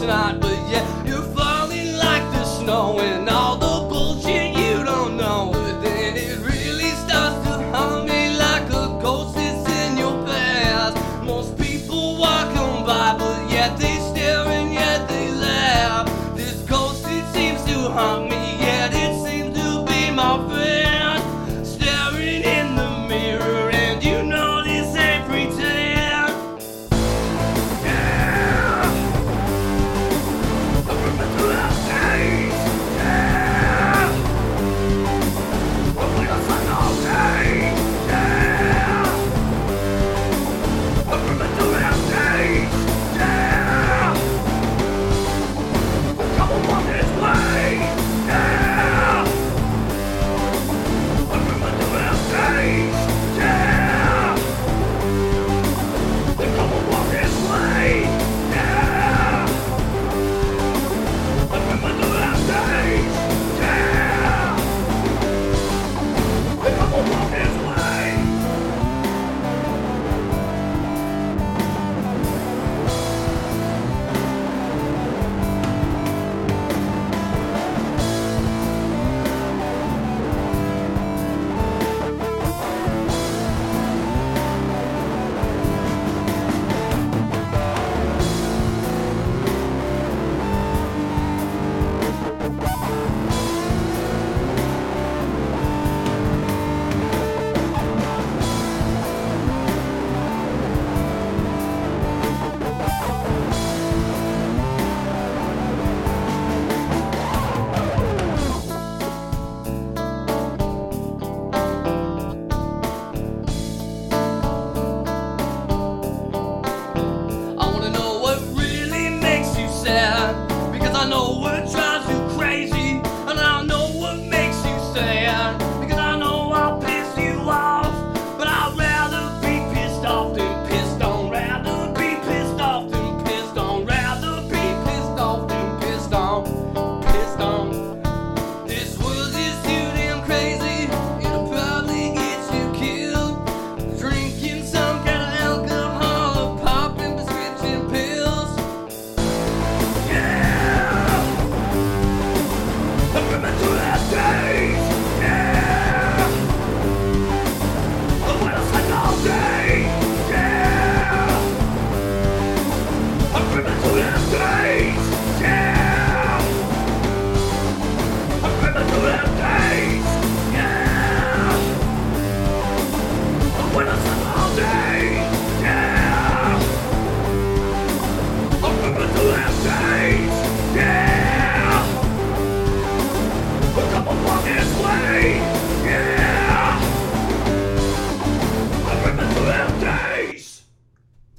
tonight. Yeah.